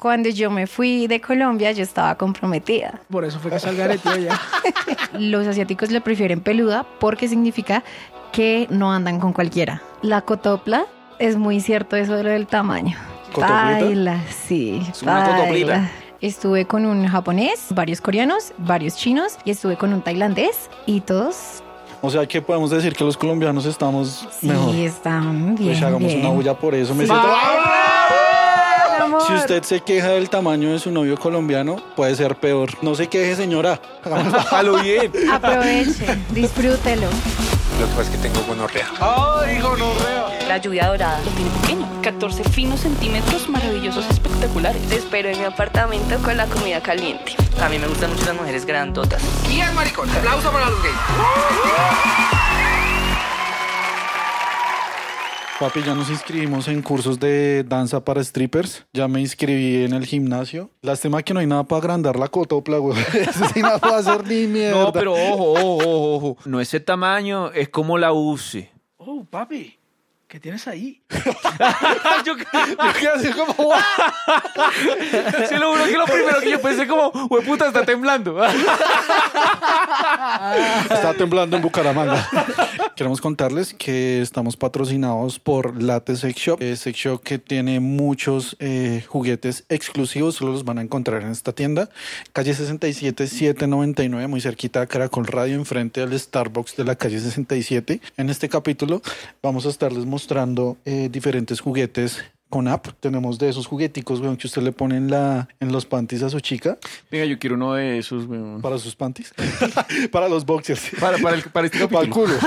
Cuando yo me fui de Colombia, yo estaba comprometida. Por eso fue que salga de tío ya. Los asiáticos le prefieren peluda porque significa que no andan con cualquiera. La cotopla es muy cierto eso de lo del tamaño. ¿Cotoplita? Baila, sí. Es una cotoplita. Estuve con un japonés, varios coreanos, varios chinos y estuve con un tailandés y todos O sea, que podemos decir que los colombianos estamos sí mejor. están bien. Pues hagamos bien. una bulla por eso. Me siento- Si usted se queja del tamaño de su novio colombiano, puede ser peor. No se queje, señora. Hágalo bien. Aproveche, disfrútelo. Lo que pasa es que tengo gonorrea. La lluvia dorada lo tiene pequeño. 14 finos centímetros maravillosos, espectaculares. Te espero en mi apartamento con la comida caliente. A mí me gustan mucho las mujeres grandotas. Bien, maricón. Aplauso para los gays. Papi, ya nos inscribimos en cursos de danza para strippers. Ya me inscribí en el gimnasio. Lástima que no hay nada para agrandar la cotopla, güey. Eso sí no puedo hacer ni mierda. No, pero ojo, ojo, ojo, ojo. No ese tamaño, es como la use. Oh, papi, ¿qué tienes ahí? yo, Yo quedé así como, se lo juro que lo primero que yo pensé como, güey puta, está temblando. Está temblando en Bucaramanga. Queremos contarles que estamos patrocinados por Late Sex Shop. Es Sex Shop que tiene muchos eh, juguetes exclusivos. Solo los van a encontrar en esta tienda. Calle 67, 799, muy cerquita de Caracol Radio, enfrente al Starbucks de la calle 67. En este capítulo vamos a estarles mostrando eh, diferentes juguetes con app. Tenemos de esos jugueticos, weón, que usted le pone en, la, en los panties a su chica. Venga, yo quiero uno de esos, weón. Para sus panties. para los boxers. Para, para, el- para este Para el culo.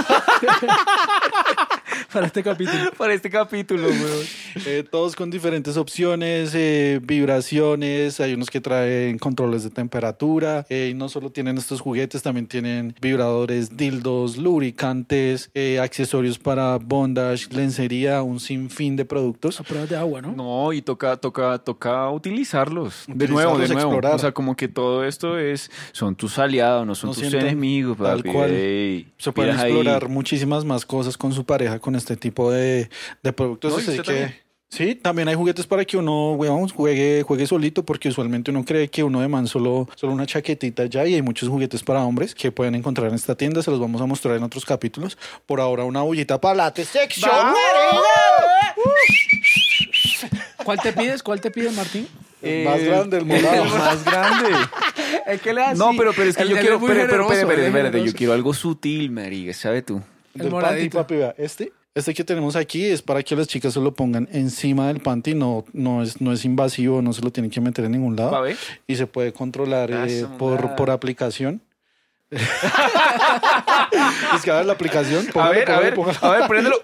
Para este capítulo. Para este capítulo, weón. Eh, todos con diferentes opciones, eh, vibraciones, hay unos que traen controles de temperatura, eh, y no solo tienen estos juguetes, también tienen vibradores, dildos, lubricantes, eh, accesorios para bondage, lencería, un sinfín de productos. A pruebas de agua, ¿no? No, y toca, toca, toca utilizarlos. De nuevo, de nuevo. explorar. O sea, como que todo esto es, son tus aliados, no son No tus enemigos, tal cual. Ey, Se pueden miras ahí. explorar muchísimas más cosas con su pareja con este tipo de, de productos. No, y así usted que, también. sí, también hay juguetes para que uno weón, juegue, juegue solito, porque usualmente uno cree que uno de man solo, solo una chaquetita ya, y hay muchos juguetes para hombres que pueden encontrar en esta tienda. Se los vamos a mostrar en otros capítulos. Por ahora, una bullita para late sex shop. ¿Cuál te pides? ¿Cuál te pides, Martín? El más grande, el morado. El más grande. Es que le No, pero, pero es que El yo quiero. espérate, yo generoso. quiero algo sutil, marica, ¿sabe tú? Panty, moradito. papi, vea, este. Este que tenemos aquí es para que las chicas se lo pongan encima del panty, no, no, es, no es invasivo, no se lo tienen que meter en ningún lado. Pa' ver. Y se puede controlar eh, por, por aplicación. es que a ver la aplicación. A póngale, ver, a póngale, ver, póngale. a ver, préndelo.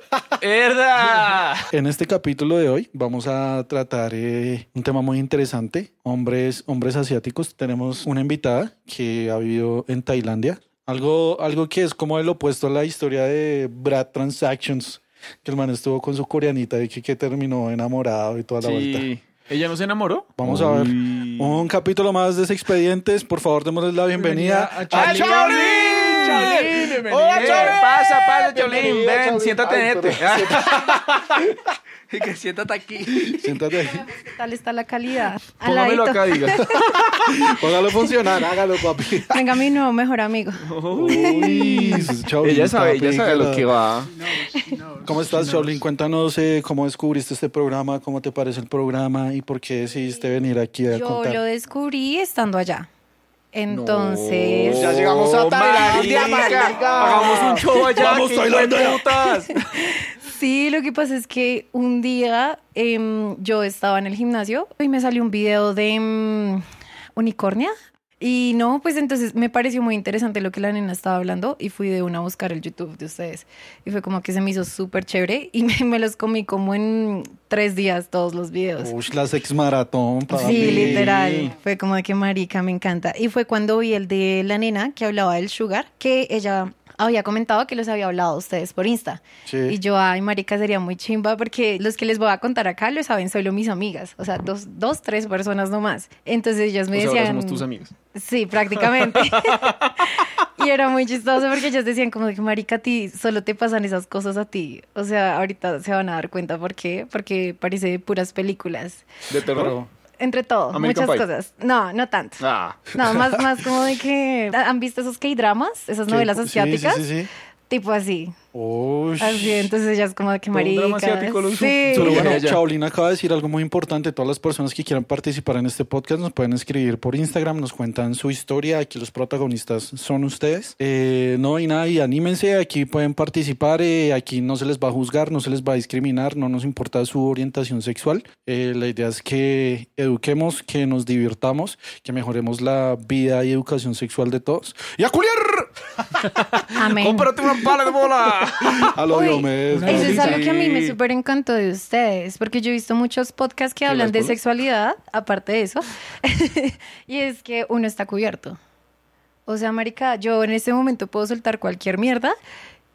¡Herda! En este capítulo de hoy vamos a tratar eh, un tema muy interesante, hombres, hombres asiáticos. Tenemos una invitada que ha vivido en Tailandia, algo, algo que es como el opuesto a la historia de Brad Transactions, que el man estuvo con su coreanita y que, que terminó enamorado y toda la vuelta. Sí. ¿Ella no se enamoró? Vamos a ver un capítulo más de expedientes. Por favor, démosles la bienvenida, Bienvenida a a Chaolín. Chaolín, bienvenido. Hola, Chaolín. Pasa, pasa. Bienvenida, Ven, siéntate Ay, en este. Y que siéntate aquí. Siéntate ahí. ¿Qué tal está la calidad? Al Póngamelo acá, diga. Póngalo a funcionar, hágalo, papi. Venga, mi nuevo mejor amigo. Uy, Chaolín, Ella sabe, ella sabe lo que va. ¿Cómo estás, Shaolin? Cuéntanos eh, cómo descubriste este programa, cómo te parece el programa y por qué decidiste venir aquí a Yo contar. lo descubrí estando allá. Entonces, Ya llegamos a Tailandia, marica. Hagamos un show allá. Vamos, Tailandia. putas. sí, lo que pasa es que un día em, yo estaba en el gimnasio y me salió un video de em, unicornia. Y no, pues entonces me pareció muy interesante lo que la nena estaba hablando y fui de una a buscar el YouTube de ustedes. Y fue como que se me hizo súper chévere y me, me los comí como en tres días todos los videos. Uy, la sex maratón. Sí, literal. Fue como de que marica, me encanta. Y fue cuando vi el de la nena que hablaba del sugar, que ella había comentado que los había hablado a ustedes por Insta. Sí. Y yo, ay, marica, sería muy chimba porque los que les voy a contar acá lo saben solo mis amigas. O sea, dos, dos tres personas nomás. Entonces ellas me O sea, ahora decían... somos tus amigos. Sí, prácticamente. y era muy chistoso porque ellos decían como que, marica, a ti solo te pasan esas cosas a ti. O sea, ahorita se van a dar cuenta por qué. Porque parece puras películas. De terror. Entre todo, American muchas Pie. cosas. No, no tanto. Ah. No, más, más como de que han visto esos K-dramas, esas novelas asiáticas, Sí, sí, sí. Tipo así. Uy. Así, entonces ella es como de que Todo un drama marica. asiático, lo Sí. Pero Solo bueno, ella. Chaolina acaba de decir algo muy importante. Todas las personas que quieran participar en este podcast nos pueden escribir por Instagram, nos cuentan su historia. Aquí los protagonistas son ustedes. Eh, no hay nada y anímense. Aquí pueden participar. eh, aquí no se les va a juzgar, no se les va a discriminar, no nos importa su orientación sexual. Eh, la idea es que eduquemos, que nos divirtamos, que mejoremos la vida y educación sexual de todos. ¡Y a culiar! Amén. ¡Cómprate una pala de bola! A lo Uy, Diomedes. Eso es algo que a mí me súper encantó de ustedes, porque yo he visto muchos podcasts que hablan de sexualidad, aparte de eso, y es que uno está cubierto. O sea, marica, yo en este momento puedo soltar cualquier mierda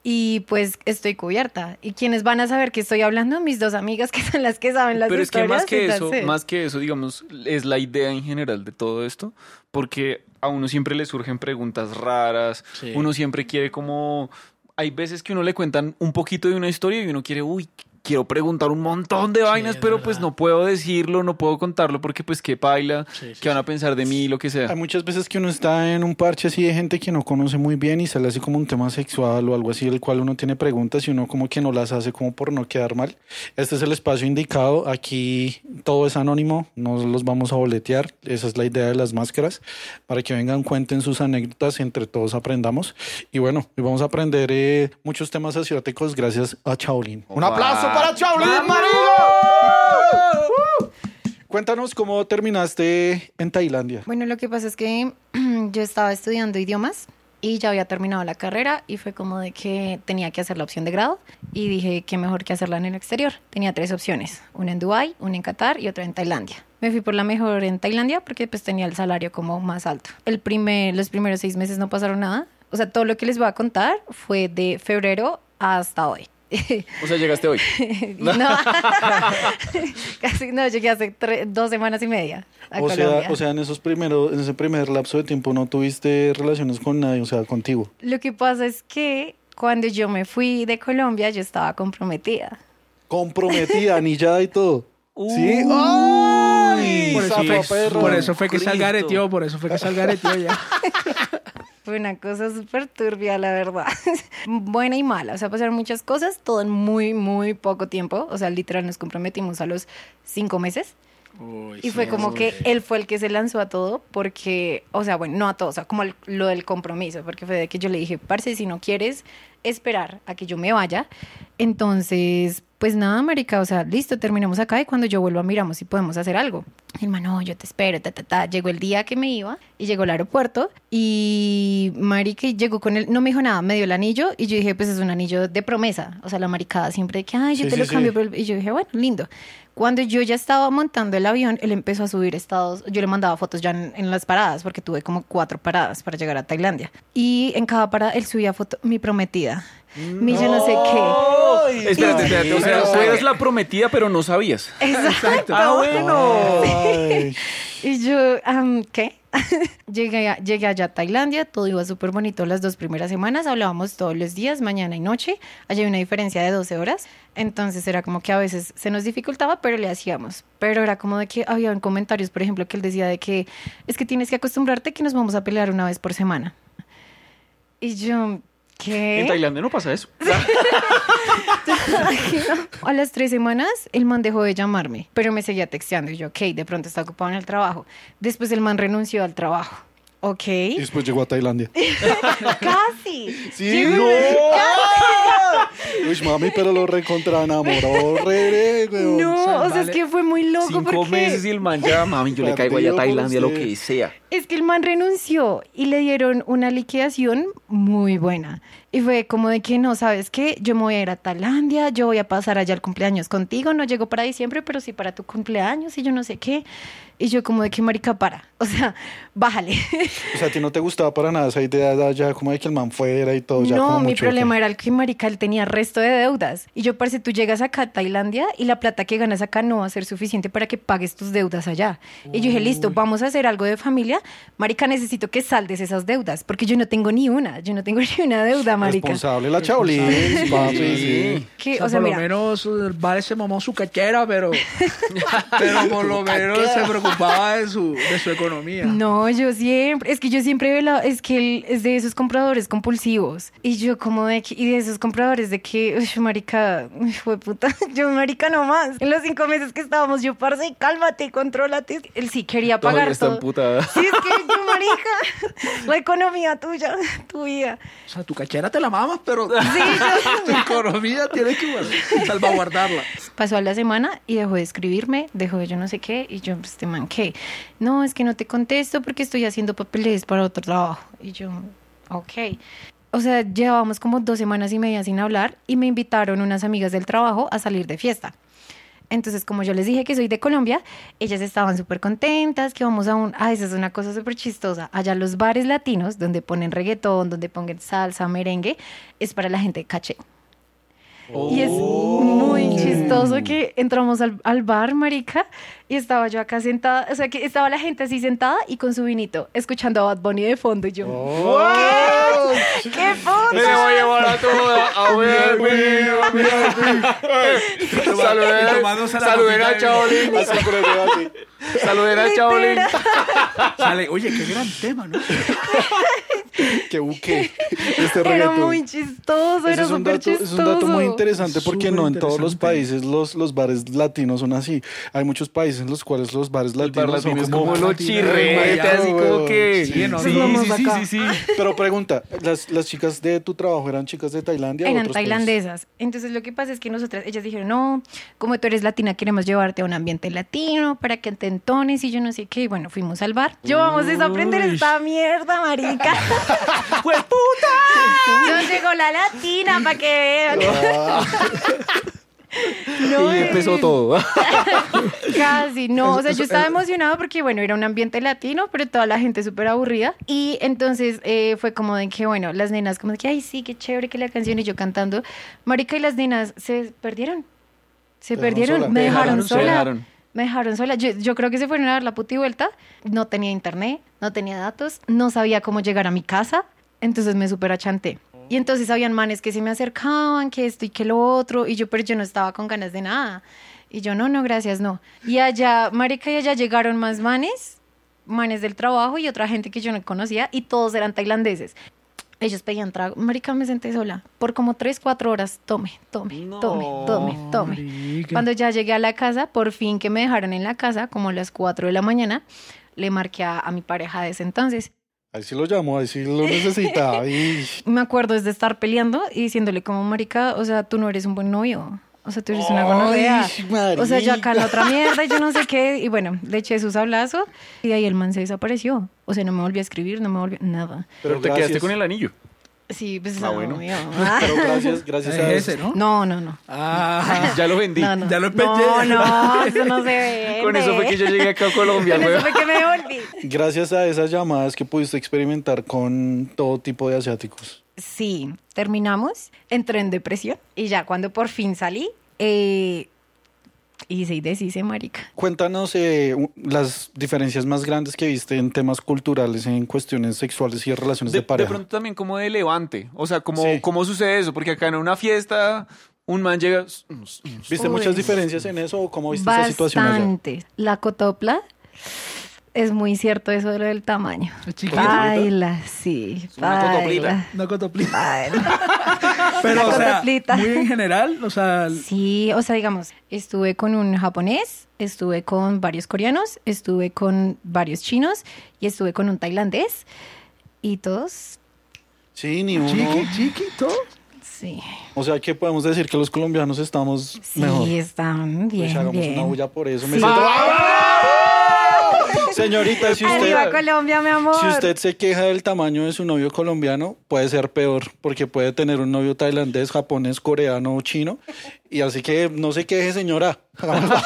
y pues estoy cubierta. ¿Y quienes van a saber que estoy hablando? Mis dos amigas que son las que saben las Pero es que historias. más que eso, más que eso, digamos, es la idea en general de todo esto, porque a uno siempre le surgen preguntas raras, Sí. uno siempre quiere como... Hay veces que uno le cuentan un poquito de una historia y uno quiere, uy, quiero preguntar un montón de vainas, es pero verdad. pues no puedo decirlo, no puedo contarlo porque pues qué paila, Sí, sí, qué van a pensar de mí, lo que sea. Hay muchas veces que uno está en un parche así de gente que no conoce muy bien y sale así como un tema sexual o algo así, del cual uno tiene preguntas y uno como que no las hace como por no quedar mal. Este es el espacio indicado. Aquí todo es anónimo, no los vamos a boletear. Esa es la idea de las máscaras, para que vengan, cuenten sus anécdotas, entre todos aprendamos. Y bueno, hoy vamos a aprender eh, muchos temas asiáticos gracias a Chaolin. Un aplauso para Chaolin, marido. ¡Uh! Cuéntanos cómo terminaste en Tailandia. Bueno, lo que pasa es que yo estaba estudiando idiomas y ya había terminado la carrera y fue como de que tenía que hacer la opción de grado y dije que mejor que hacerla en el exterior. Tenía tres opciones, una en Dubái, una en Qatar y otra en Tailandia. Me fui por la mejor en Tailandia porque pues tenía el salario como más alto. El primer, los primeros seis meses no pasaron nada. O sea, todo lo que les voy a contar fue de febrero hasta hoy. O sea, llegaste hoy. no, casi no, llegué hace dos semanas y media a O Colombia. sea, o sea, en esos primeros, en ese primer lapso de tiempo no tuviste relaciones con nadie, o sea, contigo. Lo que pasa es que cuando yo me fui de Colombia, yo estaba comprometida. Comprometida, anillada y todo. ¿Sí? ¡Ay! Por eso, fue, perro. por eso fue que algareteó, por eso fue que se algareteó ya. Fue una cosa súper turbia, la verdad. Buena y mala. O sea, pasaron muchas cosas, todo en muy, muy poco tiempo. O sea, literal nos comprometimos a los cinco meses. Y fue como que él fue el que se lanzó a todo porque, o sea, bueno, no a todo, o sea, como el- lo del compromiso, porque fue de que yo le dije, parce, si no quieres esperar a que yo me vaya, entonces, pues nada, marica, o sea, listo, terminemos acá y cuando yo vuelva miramos si podemos hacer algo. Mi hermano, yo te espero, ta, ta, ta. Llegó el día que me iba y llegó al aeropuerto y marica llegó con él, no me dijo nada, me dio el anillo y yo dije, pues es un anillo de promesa, o sea, la maricada siempre de que, ay, yo Sí, te sí, lo sí. cambio, por el-". y yo dije, bueno, lindo. Cuando yo ya estaba montando el avión, él empezó a subir estados. Yo le mandaba fotos ya en, en las paradas, porque tuve como cuatro paradas para llegar a Tailandia. Y en cada parada él subía foto, mi prometida, mi yo no sé qué. Espérate, espérate. O sea, tú eras la prometida, pero no sabías. Exacto. Ah, bueno. Ay. Y yo, am, ¿qué? llegué, a- llegué allá a Tailandia, todo iba súper bonito las dos primeras semanas, hablábamos todos los días, mañana y noche, allá hay una diferencia de 12 horas, entonces era como que a veces se nos dificultaba, pero le hacíamos, pero era como de que había comentarios, por ejemplo, que él decía de que es que tienes que acostumbrarte que nos vamos a pelear una vez por semana. Y yo, ¿qué? En Tailandia no pasa eso. A las tres semanas, el man dejó de llamarme, pero me seguía texteando. Y yo, ok, de pronto está ocupado en el trabajo. Después el man renunció al trabajo. Ok. Y después llegó a Tailandia. Casi. ¿Sí? Llegó- ¡No! Uy, mami, pero lo recontra enamoró, re, re, weón. No, o sea, vale. es que fue muy loco Cinco porque meses y el man ya, mami, yo le caigo allá a Tailandia, lo que sea. es que el man renunció y le dieron una liquidación muy buena. Y fue como de que no, ¿sabes qué? Yo me voy a ir a Tailandia, yo voy a pasar allá el cumpleaños contigo, no llego para diciembre, pero sí para tu cumpleaños y yo no sé qué. Y yo como de que marica para, o sea, bájale. O sea, a ti no te gustaba para nada esa idea de allá, como de que el man fuera y todo. ya no, como mi mucho, problema era el que marica él tenía resto de deudas. Y yo parece, tú llegas acá a Tailandia y la plata que ganas acá no va a ser suficiente para que pagues tus deudas allá. Y yo dije, listo, vamos a hacer algo de familia. Marica, necesito que saldes esas deudas, porque yo no tengo ni una, yo no tengo ni una deuda, marica. Responsable la Chaolín, papi, sí. Que, O sea, o sea, por mira, lo menos eh, Vale se mamó su cachera, pero, pero por lo menos se preocupaba de su, de su economía. No, yo siempre, es que yo siempre veo la, es que él es de esos compradores compulsivos. Y yo como de que, y de esos compradores de que, uy, marica, fue puta, yo marica nomás. En los cinco meses que estábamos, yo, parce, cálmate, contrólate. Él sí quería pagar está todo. emputada. Sí, es que yo, marica, la economía tuya, tu vida. O sea, tu cachera te la mamas, pero Sí, tu economía tienes que guard- salvaguardarla. Pasó a la semana y dejó de escribirme, dejó de yo no sé qué, y yo, pues, este man, ¿qué? No, es que no te contesto porque estoy haciendo papeles para otro trabajo. Y yo, ok. O sea, llevábamos como dos semanas y media sin hablar y me invitaron unas amigas del trabajo a salir de fiesta. Entonces, como yo les dije que soy de Colombia, ellas estaban súper contentas, que vamos a un... Ah, esa es una cosa súper chistosa. Allá los bares latinos, donde ponen reggaetón, donde pongan salsa, merengue, es para la gente de caché. Y es muy chistoso que entramos al, al bar, marica, y estaba yo acá sentada, o sea, que estaba la gente así sentada y con su vinito, escuchando a Bad Bunny de fondo, y yo, ¿qué? ¿Qué puta? Me voy a llevar a toda a ver, Saluden, a Chaolín. Saluden a Chaolín. Sale, oye, qué gran tema, ¿no? Que buque este Era reggaetón. muy chistoso, Ese era es un, súper dato, chistoso. es un dato muy interesante porque no en todos los países los, los bares latinos son así. Hay muchos países en los cuales los bares latinos bar son como... como los chirretes, así como que. Sí, no, sí, sí, sí, acá. sí, sí. Pero pregunta, ¿las, ¿las chicas de tu trabajo eran chicas de Tailandia o Eran tailandesas. Entonces lo que pasa es que nosotras, ellas dijeron, no, como tú eres latina, queremos llevarte a un ambiente latino para que te entones y yo no sé qué. Y bueno, fuimos al bar. Yo vamos a aprender esta mierda, marica. ¡Pues puta! Yo llegó la latina para que vean. No, Y empezó todo. Casi, no. O sea, yo estaba emocionada porque, bueno, era un ambiente latino, pero toda la gente súper aburrida. Y entonces eh, fue como de que, bueno, las nenas, como de que, ay, sí, qué chévere que la canción y yo cantando. Marica y las nenas se perdieron. Se Te dejaron perdieron, sola. me dejaron, dejaron, sola. Me dejaron sola. Yo, yo creo que se fueron a dar la puta y vuelta. No tenía internet, no tenía datos, no sabía cómo llegar a mi casa. Entonces me super achanté. Y entonces habían manes que se me acercaban, que esto y que lo otro. Y yo, pero yo no estaba con ganas de nada. Y yo, no, no, gracias, no. Y allá, marica, y allá llegaron más manes, manes del trabajo y otra gente que yo no conocía. Y todos eran tailandeses. Ellos pedían trago. Marica, me senté sola. Por como tres, cuatro horas. Tome, tome, tome, tome, tome. Marica. Cuando ya llegué a la casa, por fin que me dejaron en la casa, como a las 4 de la mañana, le marqué a, a mi pareja de ese entonces. Ahí sí lo llamo, ahí sí lo necesitaba. Y... Me acuerdo es de estar peleando y diciéndole como, marica, o sea, tú no eres un buen novio. O sea, tú eres una gonorrea. O sea, yo acá en marica. otra mierda y yo no sé qué. Y bueno, le eché su sablazo y de ahí el man se desapareció. O sea, no me volvió a escribir, no me volvió... Nada. Pero te gracias. quedaste con el anillo. Sí, pues Ah, bueno. obvio. Pero gracias, gracias a Es ese, ¿no? No, no, no. Ah, Ya lo vendí. No, no. Ya lo No, empeñé. no, eso no se ve. Con eso fue que yo llegué acá a Colombia, Con güey. eso fue que me devolví. Gracias a esas llamadas que pudiste experimentar con todo tipo de asiáticos. Sí, terminamos, entré en depresión y ya cuando por fin salí, eh, hice y deshice, marica. Cuéntanos eh, las diferencias más grandes que viste en temas culturales, en cuestiones sexuales y relaciones de, De, de pareja. pronto también como de levante. O sea, como, Sí. ¿cómo sucede eso? Porque acá en una fiesta, un man llega. ¿Viste Uy. muchas diferencias en eso o cómo viste esa situación allá? Bastante. La cotopla, es muy cierto eso de lo del tamaño. Baila, sí, una cotoplita. baila. Una cotoplita. baila. Pero, Una o sea, cotoplita. muy en general, o sea, Sí, o sea, digamos, estuve con un japonés, estuve con varios coreanos, estuve con varios chinos y estuve con un tailandés y todos, Sí, ni uno. chiqui, chiquito. sí. O sea, que podemos decir que los colombianos estamos Sí, mejor. están Pues bien, hagamos bien. una bulla por eso. Me Sí. Señorita, si Arriba usted, Colombia, mi amor. si usted se queja del tamaño de su novio colombiano, puede ser peor, porque puede tener un novio tailandés, japonés, coreano o chino. Y así que no se queje, señora.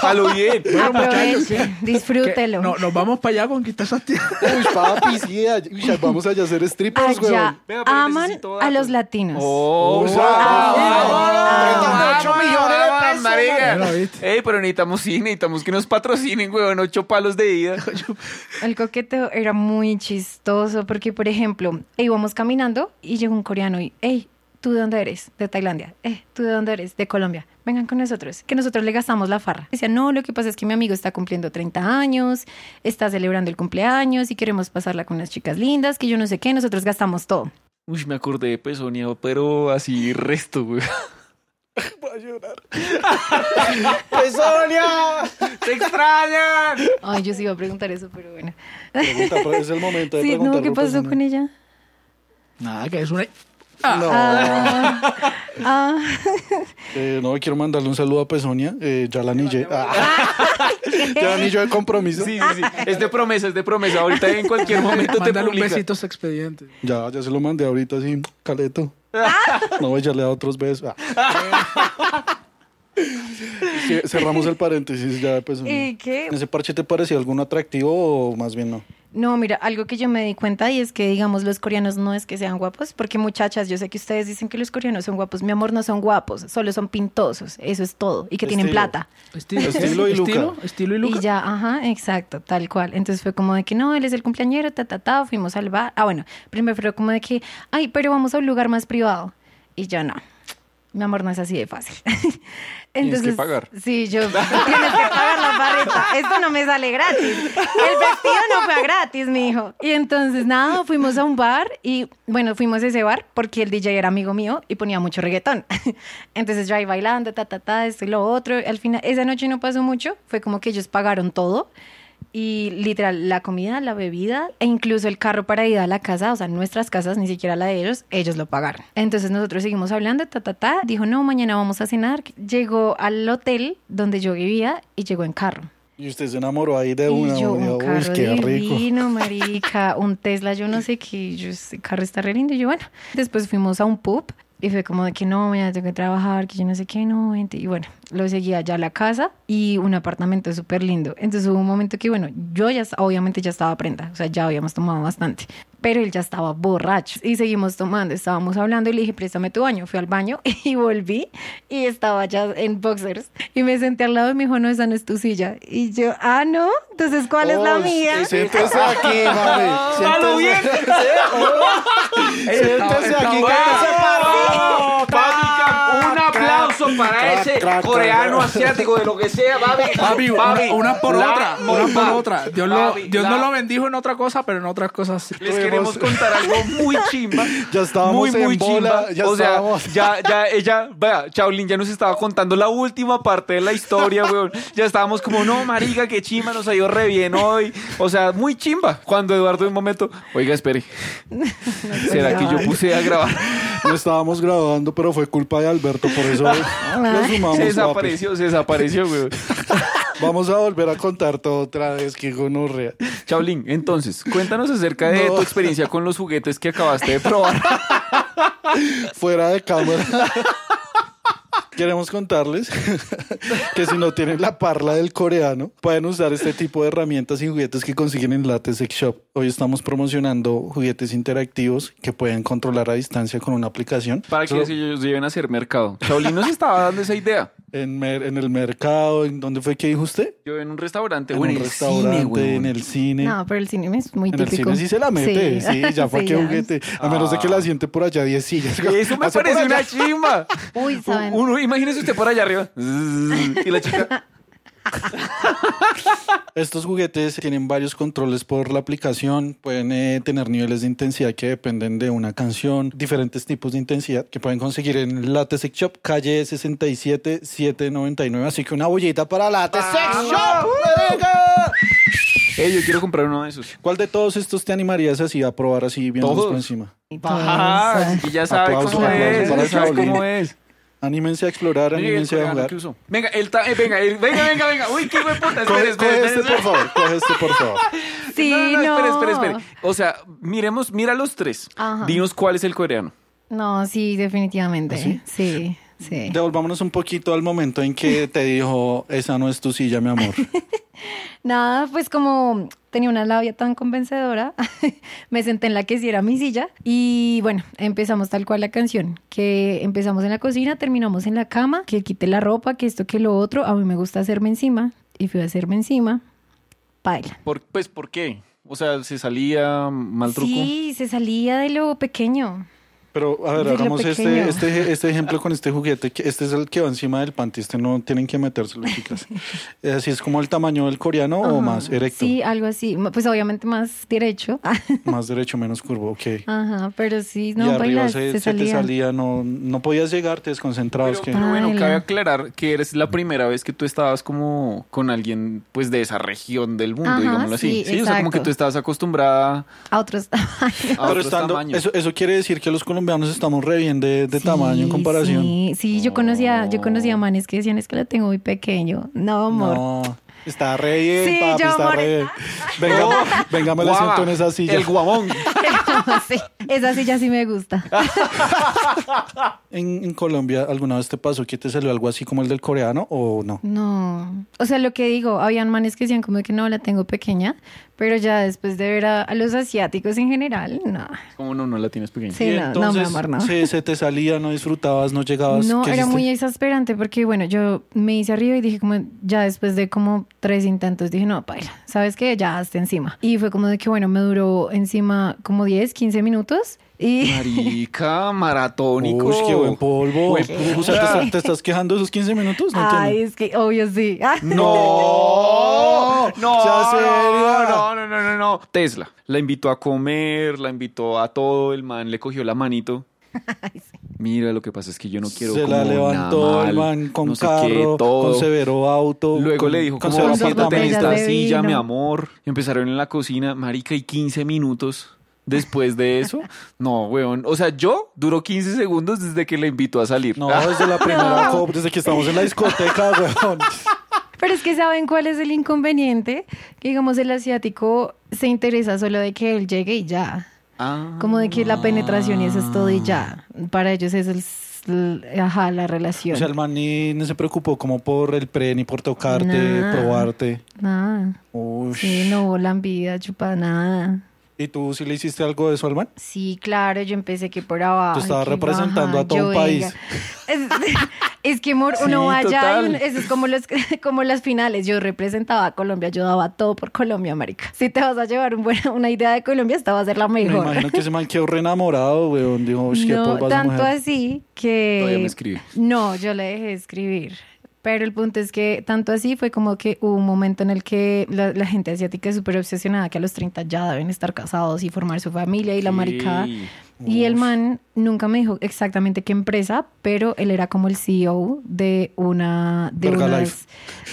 A lo bien. Aproveche, disfrútelo. no, nos vamos para allá a conquistar tierras. Uy, papi, sí, allá- uy, vamos allá a hacer strippers, Allá weón. Vea, pero aman necesito a los latinos. Oh, ah, Ocho millones de pesos, marica. Ey, pero necesitamos sí, necesitamos que nos patrocinen, weón. Ocho palos de ida. El coqueteo era muy chistoso porque, por ejemplo, íbamos caminando y llegó un coreano y, hey, ¿tú de dónde eres? De Tailandia. Eh, ¿tú de dónde eres? De Colombia. vengan con nosotros, que nosotros le gastamos la farra. Decía, no, lo que pasa es que mi amigo está cumpliendo 30 años, está celebrando el cumpleaños y queremos pasarla con unas chicas lindas, que yo no sé qué, nosotros gastamos todo. Uy, me acordé de Pesonia, pero así resto, güey. Voy a llorar. ¡Pesonia! ¡Te extrañan! Ay, yo sí iba a preguntar eso, pero bueno. Pregunta, pero es el momento de Sí, no, ¿qué pasó pues, con ella? Nada, que es una... No, Ah, ah. eh, no, quiero mandarle un saludo a Pesonia. Eh, ya la anillé. Ah. ya anillo de compromiso. Sí, sí, sí. Es de promesa, es de promesa. Ahorita en cualquier momento te Mándale un publica. besito a expediente. Ya, ya se lo mandé ahorita así, caleto. No voy a echarle a otros besos. Ah. Sí, cerramos el paréntesis ya, pues. ¿Y qué? ¿Ese parche te parecía alguno atractivo o más bien no? No, mira, algo que yo me di cuenta y es que, digamos, los coreanos no es que sean guapos, porque muchachas, yo sé que ustedes dicen que los coreanos son guapos. Mi amor, no son guapos, solo son pintosos, eso es todo, y que tienen plata. Estilo, Estilo y Luca. Estilo, estilo y Luca. Y ya, ajá, exacto, tal cual. Entonces fue como de que no, él es el cumpleañero, ta, ta, ta, fuimos al bar. Ah, bueno, primero fue como de que, ay, pero vamos a un lugar más privado. Y yo no. Mi amor, no es así de fácil. Tienes que pagar. Sí, yo tienes que pagar la barrita. Esto no me sale gratis. El vestido no fue gratis, mi hijo. Y entonces, nada, fuimos a un bar y, bueno, fuimos a ese bar porque el DJ era amigo mío y ponía mucho reggaetón. Entonces yo ahí bailando, ta, ta, ta, esto y lo otro. Al final, esa noche no pasó mucho. Fue como que ellos pagaron todo. Y literal, la comida, la bebida e incluso el carro para ir a la casa, o sea, nuestras casas, ni siquiera la de ellos, ellos lo pagaron. Entonces nosotros seguimos hablando, ta, ta, ta. Dijo, no, mañana vamos a cenar. Llegó al hotel donde yo vivía y llegó en carro. Y usted se enamoró ahí de una. y yo, un Uy, carro qué rico. divino, marica, un Tesla, yo no sé qué, yo, ese carro está re lindo. Y yo, bueno, después fuimos a un pub y fue como de que no, mañana tengo que trabajar, que yo no sé qué, no, vente. Y bueno, lo seguía allá a la casa y un apartamento súper lindo. Entonces hubo un momento que, bueno, yo ya, obviamente ya estaba prenda, o sea, ya habíamos tomado bastante. Pero él ya estaba borracho y seguimos tomando, estábamos hablando y le dije, préstame tu baño. Fui al baño y volví y estaba ya en boxers. Y me senté al lado y me dijo, no, esa no es tu silla. Y yo, ah, no, entonces, ¿cuál es la Oh, mía? Siéntese aquí, mami. Siéntese, siéntese aquí. Aplauso para ese coreano asiático de lo que sea. Papi, una, una por la otra, una por otra. Dios, lo, Babi, Dios la- no lo bendijo en otra cosa, pero en otras cosas sí. Les queremos contar algo muy chimba. Ya estábamos muy, en muy bola, chimba. ya o sea, estábamos. ya, ya, ella, vea, Chaolin ya nos estaba contando la última parte de la historia, weón. Ya estábamos como, no, marica, qué chimba, nos ha ido re bien hoy. O sea, muy chimba. Cuando Eduardo en un momento, oiga, espere. ¿Será que yo puse a grabar? No estábamos grabando, pero fue culpa de Alberto, por eso lo sumamos. Se papi. desapareció, se desapareció, weón. Vamos a volver a contar todo otra vez, que gonorrea. Chaolin, entonces, cuéntanos acerca de No. tu experiencia con los juguetes que acabaste de probar. Fuera de cámara. Queremos contarles que si no tienen la parla del coreano, pueden usar este tipo de herramientas y juguetes que consiguen en Late Sex Shop. Hoy estamos promocionando juguetes interactivos que pueden controlar a distancia con una aplicación. Para que Solo ellos lleven a hacer mercado. Chaolin nos estaba dando esa idea. en, mer- en el mercado, ¿en dónde fue que dijo usted? Yo en un restaurante En un el restaurante, cine, en el cine. No, pero el cine es muy En el típico. cine sí se la mete, sí, ya fue Sí, que ya. juguete. A menos de que la siente por allá 10 sillas. Eso me parece una chimba. Uy, ¿saben? Uno, imagínese usted por allá arriba. Y la chica. Estos juguetes tienen varios controles por la aplicación, pueden eh, tener niveles de intensidad que dependen de una canción, diferentes tipos de intensidad que pueden conseguir en Late Sex Shop, calle 67 799. Así que una bollita para Late Sex Shop. venga. Ey, yo quiero comprar uno de esos. ¿Cuál de todos estos te animarías así a probar así viendo Todos. por encima? Ajá, y ya sabe Aplausos, cómo aplausos es. Ya sabe Shaolin. cómo es. Anímense a explorar, el anímense a jugar. Venga, él ta- eh, venga, él- venga, venga, venga. Uy, qué buen puta. Coge espere, este, por favor, coge este, por favor. Sí, no, no, no. espere, espere, espere. O sea, miremos, mira los tres. Ajá. Dinos cuál es el coreano. No, sí, definitivamente. Sí, sí. Devolvámonos un poquito al momento en que te dijo, esa no es tu silla, mi amor. Nada, pues como tenía una labia tan convencedora, me senté en la que sí era mi silla y bueno, empezamos tal cual la canción, que empezamos en la cocina, terminamos en la cama, que quité la ropa, que esto, que lo otro, a mí me gusta hacerme encima y fui a hacerme encima, baila. Por, pues, ¿por qué? O sea, se salía mal truco. Sí, se salía de lo pequeño. Pero, a ver, hagamos este, este, este ejemplo con este juguete. que Este es el que va encima del panty. Este no tienen que metérselo, chicas. Eh, Así es como el tamaño del coreano o Ajá. más erecto. Sí, algo así. Pues obviamente más derecho. Más derecho, menos curvo, ok. Ajá, pero sí, y no, arriba bailas, se, se, se te salía. no, no podías llegar, te desconcentrabas. Pero, que... pero bueno, cabe aclarar que eres la primera vez que tú estabas como con alguien pues de esa región del mundo, Ajá, digámoslo así. sí, o sea, como que tú estabas acostumbrada A otros tamaños. a Pero otros estando, tamaños. eso, eso quiere decir que los colombianos estamos re bien de, de tamaño en Sí, comparación. Sí, sí, yo conocía, yo conocía manes que decían es que lo tengo muy pequeño. No, amor. No, está re bien, Sí, papi, yo, está amor, re bien. Venga, venga, me lo Guava, siento en esa silla. El guamón. sí, esa silla sí me gusta. En, en Colombia, ¿alguna vez te pasó que te salió algo así como el del coreano o no? No, o sea, lo que digo, habían manes que decían como que no, la tengo pequeña, pero ya después de ver a, a los asiáticos en general, no. ¿Cómo no, no la tienes pequeña? Sí, no, no, mi entonces, amor, no. Se, se te salía, no disfrutabas, no llegabas. No, ¿qué era hiciste? muy exasperante porque, bueno, yo me hice arriba y dije como, ya después de como tres intentos, dije, no, paila, ¿sabes qué? Ya hasta encima. Y fue como de que, bueno, me duró encima como 10, 15 minutos y... Marica, maratónico. Uy, qué buen polvo. O sea, ¿te, estás- te estás quejando de esos 15 minutos? No Ay, entiendo. es que obvio sí. No, no, no, no, no, no, no. Tesla la invitó a comer, la invitó a todo, el man le cogió la manito. Mira, lo que pasa es que yo no quiero se como la levantó nada el mal, man con no sé carro, qué, todo. con severo auto. Luego con- le dijo, con como siéntate en esta silla, mi amor. Empezaron en la cocina, marica, y 15 minutos después de eso. No, weón. O sea, yo duró 15 segundos desde que le invitó a salir. No, desde la primera cop, desde que estamos en la discoteca, weón. Pero es que saben cuál es el inconveniente, que digamos el asiático se interesa solo de que él llegue y ya. Ah. Como de que la penetración y eso es todo y ya. Para ellos eso es, l- ajá, la relación. O sea, el man ni, ni se preocupó como por el pre, ni por tocarte, Nah. probarte. Nada. Sí, no hubo lambida, chupada, nada. ¿Y tú sí le hiciste algo de eso al man? Sí, claro, yo empecé que por abajo. Tú estabas representando a todo un país. Es, es que amor, uno Sí, va allá y uno- eso es como, los, como las finales. Yo representaba a Colombia, yo daba todo por Colombia, marica. Si te vas a llevar un buena- una idea de Colombia, esta va a ser la Me mejor. imagino que ese man quedó re enamorado, weón. Dijo, "Ush, qué No, de tanto mujer". así que... Todavía me escribe. No, yo le dejé de escribir. Pero el punto es que tanto así fue como que hubo un momento en el que la, la gente asiática es súper obsesionada que a los 30 ya deben estar casados y formar su familia y la Sí. maricada. Y el man nunca me dijo exactamente qué empresa, pero él era como el CEO de una... De unas,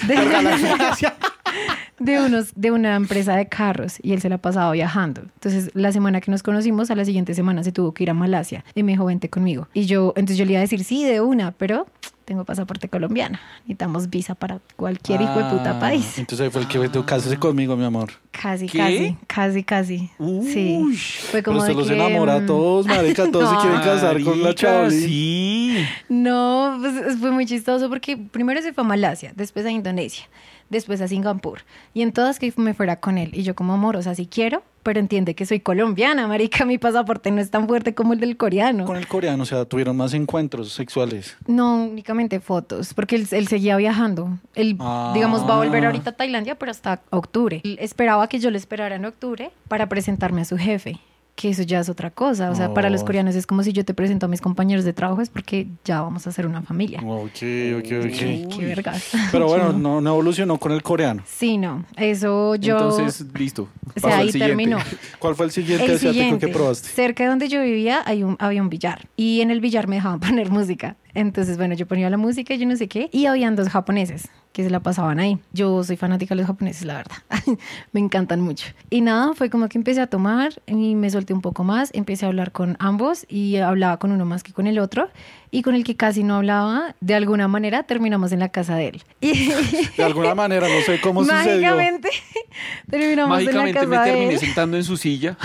de, de unos de una empresa de carros y él se la pasaba viajando. Entonces, la semana que nos conocimos, a la siguiente semana se tuvo que ir a Malasia y me dijo, vente conmigo. Y yo, entonces yo le iba a decir, sí, de una, pero tengo pasaporte colombiano. Necesitamos visa para cualquier hijo de puta Ah, país. Entonces ahí fue el que tú cásese conmigo, mi amor. Casi, ¿Qué? casi, casi, casi. Sí. Fue como Pero se los que, enamora a mm, todos, marica. Todos se No. quieren casar con la chavalín. Sí. No, pues fue muy chistoso porque primero se fue a Malasia, después a Indonesia, después a Singapur. Y en todas que me fuera con él. Y yo como amor, o sea, sí quiero, pero entiende que soy colombiana, marica. Mi pasaporte no es tan fuerte como el del coreano. Con el coreano, o sea, tuvieron más encuentros sexuales. No, únicamente fotos, porque él, él seguía viajando. Él, Ah. digamos, va a volver ahorita a Tailandia, pero hasta octubre. Él esperaba que yo le esperara en octubre para presentarme a su jefe, que eso ya es otra cosa. O sea, para los Oh. coreanos es como si yo te presento a mis compañeros de trabajo, es porque ya vamos a hacer una familia. Ok, ok, Qué ok. vergas. Pero bueno, no, no evolucionó con el coreano. Sí, no, eso yo... Entonces, listo. o sea, ahí siguiente. terminó. ¿Cuál fue el siguiente El asiático siguiente, que probaste? cerca de donde yo vivía hay un, había un billar y en el billar me dejaban poner música. Entonces, bueno, yo ponía la música y yo no sé qué y habían dos japoneses que se la pasaban ahí. Yo soy fanática de los japoneses, la verdad. me encantan mucho. Y nada, fue como que empecé a tomar y me solté un poco más, empecé a hablar con ambos y hablaba con uno más que con el otro y con el que casi no hablaba, de alguna manera terminamos en la casa de él. De alguna manera, no sé cómo sucedió. mágicamente terminamos en la Mágicamente casa me de terminé él. sentando en su silla.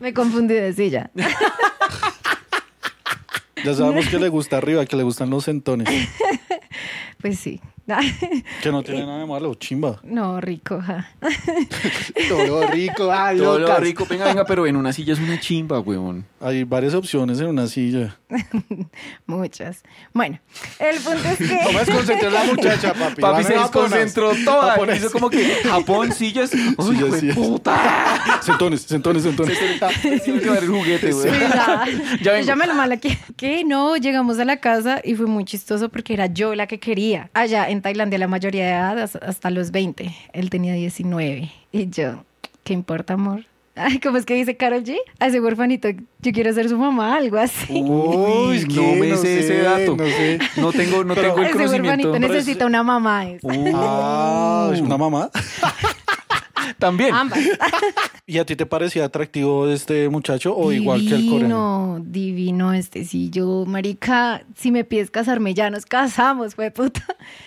Me confundí de silla. Ya sabemos que le gusta arriba, que le gustan los centones. Pues sí. Que no tiene nada de malo, chimba. No, rico. ja. Todo rico, ay, Todo lo rico, venga, venga, pero en una silla es una chimba, weón. Hay varias opciones en una silla. Muchas. Bueno, el punto es que... No me desconcentré en la muchacha, papi. Papi se desconcentró toda. Hizo como que Japón, sillas. ¡Uy, de es. puta! Sentones, sentones, sentones. El juguete. Cuidado. Ya vengo. Yo me lo mala que, que no, llegamos a la casa y fue muy chistoso porque era yo la que quería. Allá en Tailandia la mayoría de edad hasta- los 20, él tenía 19 y yo, ¿qué importa amor? Ay, ¿cómo es que dice Carol G? A ese huerfanito, yo quiero ser su mamá, algo así. Uy, no ¿qué? me No sé ese dato. no sé. No tengo, no Pero- tengo el ese conocimiento. huerfanito necesita una mamá. es. Ah, ¿es una mamá? También. Ambas. ¿Y a ti te parecía atractivo este muchacho o igual que el coreano? Divino, divino este. Si yo, marica, si me pides casarme, ya nos casamos, fue puta.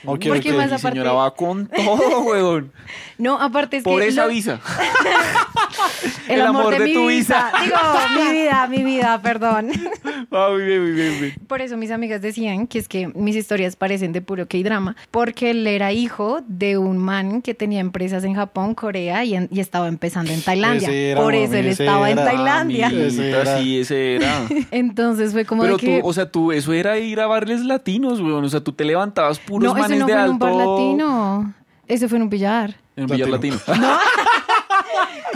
Ok, Porque ok. más Mi aparte. señora va con todo, weón. No, aparte es Por que. esa lo- visa. El, amor, de, tu visa. Digo, mi vida, mi vida, perdón. Ah, muy bien, muy bien, muy bien. Por eso mis amigas decían que es que mis historias parecen de puro K-drama, porque él era hijo de un man que tenía empresas en Japón, Corea y, en- y estaba empezando en Tailandia. Ese era, Por eso mami, él ese estaba en era. Tailandia. Ese era. sí, ese era. Entonces fue como Pero de que... tú, o sea, tú, eso era ir a barles latinos, weón. O sea, tú te levantabas puros no, eso manes no de fue en alto. un bar latino. Eso fue en un billar. En un billar latino.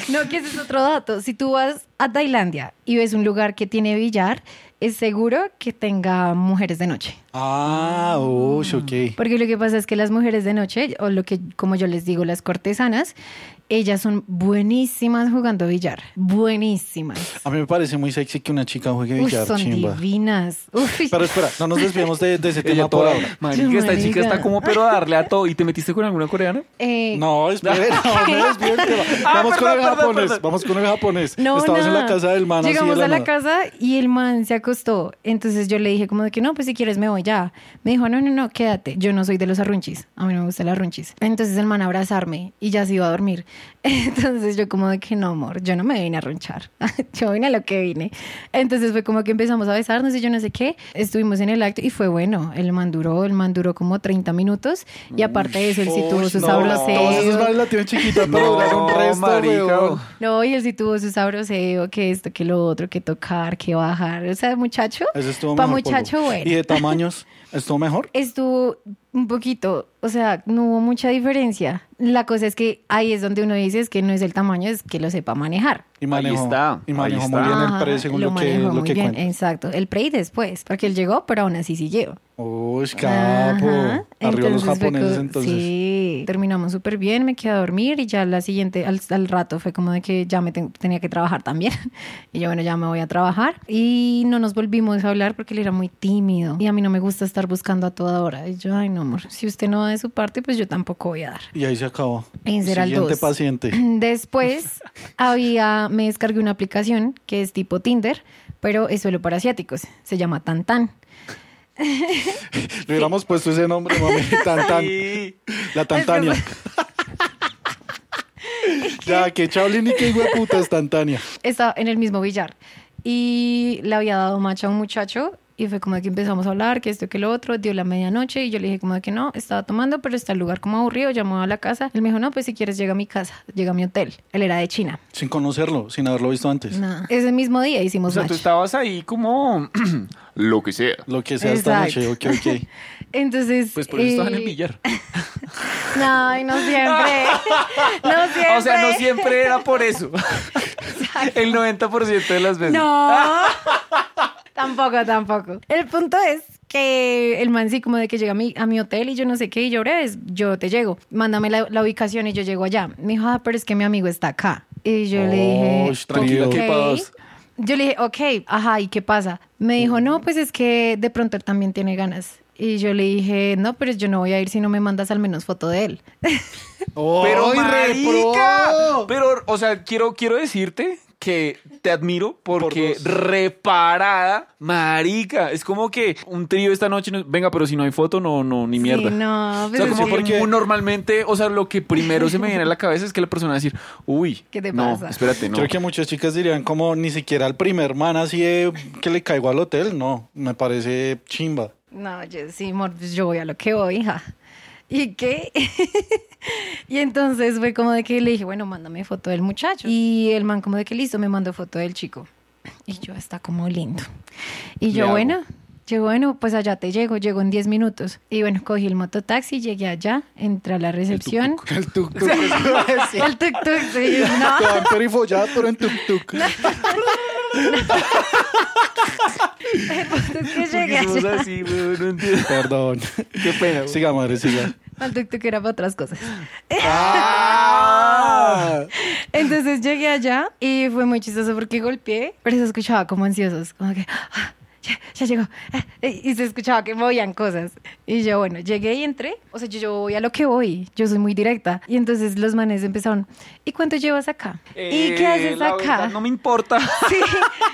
No, que ese es otro dato. Si tú vas a Tailandia y ves un lugar que tiene billar, es seguro que tenga mujeres de noche. Ah, uy, ok. Porque lo que pasa es que las mujeres de noche, o lo que, como yo les digo, las cortesanas, ellas son buenísimas jugando billar. Buenísimas. A mí me parece muy sexy que una chica juegue billar, son chimba. divinas. Uf, Pero espera, no nos desviemos de, de ese tema por ahora. marica, esta Marica. chica está como pero darle a todo. ¿Y te metiste con alguna coreana? eh, No, espera, no, no tema. Vamos con perdón, el perdón, japonés, perdón. vamos con el japonés. No, Estabas en la casa del man así Llegamos de a la nada. casa y el man se acostó. Entonces yo le dije como de que no, pues si quieres me voy ya. Me dijo, no, no, no, quédate. Yo no soy de los arrunchis. A mí no me gustan los arrunchis. Entonces el man a abrazarme y ya se iba a dormir. Entonces yo como de que no, amor, yo no me vine a arrunchar. yo vine a lo que vine. Entonces fue como que empezamos a besarnos y yo no sé qué. Estuvimos en el acto y fue bueno. El man duró, el man duró como 30 minutos. Y aparte de eso, él sí tuvo Uy, su no, sabroseo. Todos esos manes la tienen chiquita, pero duraron un resto, marica. No, y él sí tuvo su sabroseo, que esto, que lo otro, que tocar, que bajar. O sea, muchacho. Eso estuvo Pa' mejor, muchacho, polvo. bueno. ¿Y de tamaños? ¿Estuvo mejor? Estuvo un poquito, o sea, no hubo mucha diferencia. La cosa es que ahí es donde uno dice es que no es el tamaño, es que lo sepa manejar. Y manejó, está, y manejó ahí muy está. bien el pre según lo, que, manejó lo muy que bien, cuenta. exacto. El pre y después, porque él llegó, pero aún así siguió. Uy, capo. Ajá. Arriba los Entonces japoneses entonces. Sí, terminamos súper bien, me quedé a dormir y ya la siguiente, al, al rato fue como de que ya me ten- tenía que trabajar también. Y yo, bueno, ya me voy a trabajar. Y no nos volvimos a hablar porque él era muy tímido. Y a mí no me gusta estar buscando a toda hora. Y yo, ay, no, amor, si usted no da de su parte, pues yo tampoco voy a dar. Y ahí se acabó. En ser al Siguiente dos. paciente. Después había, me descargué una aplicación que es tipo Tinder, pero es solo para asiáticos. Se llama Tantan. Le hubiéramos puesto ese nombre, mami. Tan, tan. La Tantania. ya, que Chaolin y que puta es Tantania. estaba en el mismo billar y le había dado match a un muchacho y fue como de que empezamos a hablar, que esto, que lo otro, dio la medianoche y yo le dije como de que no, estaba tomando, pero está el lugar como aburrido, llamó a la casa. Él me dijo, no, pues si quieres llega a mi casa, llega a mi hotel. Él era de China. Sin conocerlo, sin haberlo visto antes. No. Ese mismo día O hicimos sea, match. tú estabas ahí como lo que sea. Lo que sea esta Exacto. noche, ok, ok. Entonces... Pues por eso estaba en el eh, billar. No, y no siempre. no siempre. O sea, no siempre era por eso. El 90% de las veces. No. Tampoco, tampoco. El punto es que el man sí como de que llega a mi, a mi hotel y yo no sé qué, y yo, breves, yo te llego. Mándame la, la ubicación y yo llego allá. Me dijo, ah, pero es que mi amigo está acá. Y yo le dije, Oh, tranquila, "Ok". ¿qué pasa? Yo le dije, ok, ajá, ¿y qué pasa? Me dijo, no, pues es que de pronto él también tiene ganas. Y yo le dije, no, pero yo no voy a ir si no me mandas al menos foto de él. Pero ¡Ay, marica, pero o sea, quiero quiero decirte que te admiro porque reparada, marica, es como que un trío esta noche, no- venga, pero si no hay foto no no ni mierda. Sí, no, O pero sea, como sí. que porque- muy normalmente, o sea, lo que primero se me viene a la cabeza es que la persona va a decir, uy, ¿Qué te no, pasa? espérate, no. Creo que muchas chicas dirían como ni siquiera al primer man así de que le caigo al hotel. No, me parece chimba. No, yo sí, amor, pues yo voy a lo que voy, hija. ¿Y qué? y entonces fue como de que le dije, bueno, mándame foto del muchacho. Y el man como de que listo, me mandó foto del chico. Y yo, está como lindo. Y yo, bueno, yo, bueno, pues allá te llego, llego en 10 minutos. Y bueno, cogí el mototaxi, llegué allá, entré a la recepción. El tuk tuk. eso iba a decir. El tuk-tuk, sí, no. Pero en Es que llegué allá. así, weón, no entiendo. Perdón. Qué pena. weón. Siga, madre, siga. El tuk-tuk era para otras cosas. Ah. Entonces llegué allá y fue muy chistoso porque golpeé, pero se escuchaba como ansiosos, como que "Ah, ya, ya llegó. ah", Y se escuchaba que movían cosas. Y yo, bueno, llegué y entré. O sea, yo, yo voy a lo que voy. Yo soy muy directa. Y entonces los manes empezaron, ¿y cuánto llevas acá? ¿Y qué Eh, haces la acá? verdad, no me importa. Sí,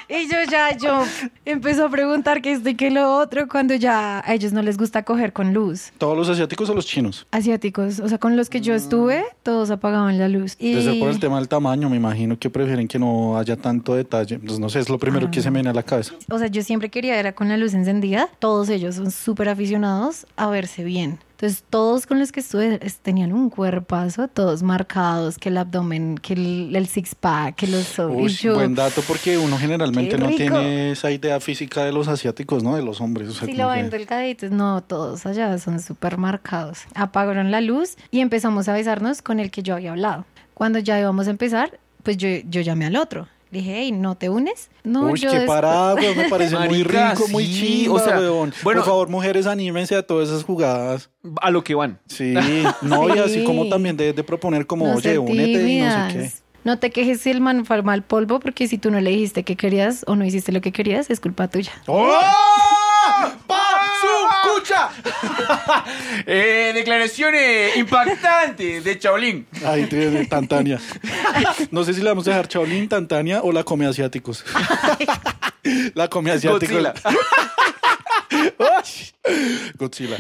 y yo ya, yo empezó a preguntar qué esto y qué lo otro cuando ya a ellos no les gusta coger con luz. ¿Todos los asiáticos o los chinos? Asiáticos, o sea, con los que yo estuve, todos apagaban la luz. Y... Desde por el tema del tamaño, me imagino que prefieren que no haya tanto detalle. Pues no sé, es lo primero que se me viene a la cabeza. O sea, yo siempre quería era con la luz encendida. Todos ellos son súper aficionados a verse bien. Entonces, todos con los que estuve es- tenían un cuerpazo, todos marcados, que el abdomen, que el, el six-pack, que los... yo- buen dato porque uno generalmente no tiene esa idea física de los asiáticos, ¿no? De los hombres. O sea, Si lo que- ven delgaditos, no, todos allá son súper marcados. Apagaron la luz y empezamos a besarnos con el que yo había hablado. Cuando ya íbamos a empezar, pues yo, yo llamé al otro. Dije, hey, ¿no te unes? No, Uy, yo qué parada, weón, me parece muy rico, muy sí, chido, o sea, weón. bueno- Por favor, mujeres, anímense a todas esas jugadas. A lo que van. Sí, no, y así Sí. como también de, de proponer como, No oye, únete y no sé qué. No te quejes si el man fue mal polvo, porque si tú no le dijiste que querías o no hiciste lo que querías, es culpa tuya. ¡Oh! ¡Escucha! eh, declaraciones impactantes de Chaolín. Ahí tiene Tantania. No sé si le vamos a dejar Shaolin, Tantania o la come asiáticos. la come asiáticos. Godzilla.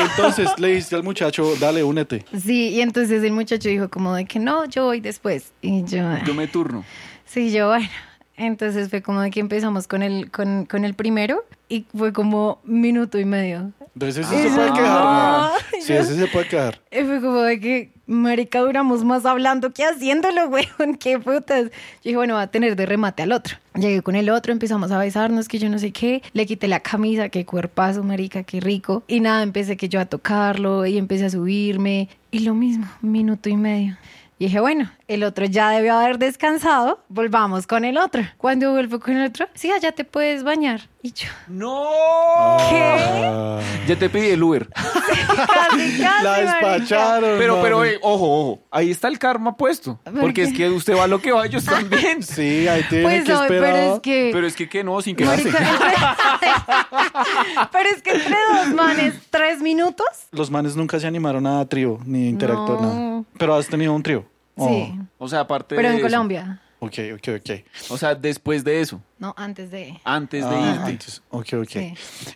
Entonces le dijiste al muchacho, dale, únete. Sí, y entonces el muchacho dijo como de que no, yo voy después. Y yo, Yo me turno. sí, yo, bueno. Entonces fue como de que empezamos con el, con, con el primero y fue como minuto y medio. Entonces ese sí se puede quedar. ¿no? Sí, ese se puede quedar. Y fue como de que, marica, duramos más hablando que haciéndolo, weón, qué putas. Yo dije, bueno, va a tener de remate al otro. Llegué con el otro, empezamos a besarnos, que yo no sé qué. Le quité la camisa, qué cuerpazo, marica, qué rico. Y nada, empecé que yo a tocarlo y empecé a subirme. Y lo mismo, minuto y medio. Y dije, bueno, el otro ya debió haber descansado, volvamos con el otro. Cuando vuelvo con el otro, sí, ya te puedes bañar. Y yo, ¡No! ¿qué? Ah, Ya te pedí el Uber. Casi, casi, la marica. despacharon. Pero, pero, mami. eh, ojo, ojo. Ahí está el karma puesto. Porque es que usted va a lo que va, ellos también. Sí, ahí tiene Pues que no, esperar. pero es que... Pero es que, que no, sin quedarse. Marica, entre- Pero es que entre dos manes, tres minutos. Los manes nunca se animaron a trío, ni interactuar, No. nada. Pero has tenido un trío. Oh, Sí, O sea, aparte pero de en eso. Colombia. Ok, ok, ok. O sea, después de eso. No, antes de. Antes de Ah, irte. antes. Ok, ok. Sí.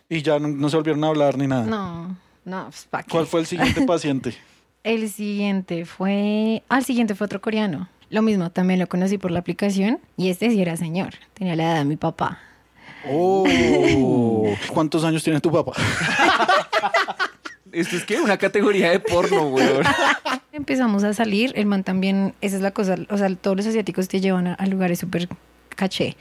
Y ya no, no se volvieron a hablar ni nada. No, no, pues ¿pa' qué? ¿Cuál fue el siguiente paciente? El siguiente fue. Ah, el siguiente fue otro coreano. Lo mismo, también lo conocí por la aplicación. Y este sí era señor. Tenía la edad de mi papá. Oh, ¿cuántos años tiene tu papá? Esto es que una categoría de porno, weón. Empezamos a salir. El man también. Esa es la cosa. O sea, todos los asiáticos te llevan a, a lugares súper caché.